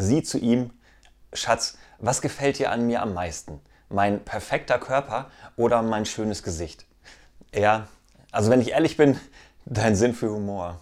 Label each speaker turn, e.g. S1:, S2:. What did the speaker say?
S1: sie zu ihm, Schatz, was gefällt dir an mir am meisten? Mein perfekter Körper oder mein schönes Gesicht? Er, also wenn ich ehrlich bin, dein Sinn für Humor.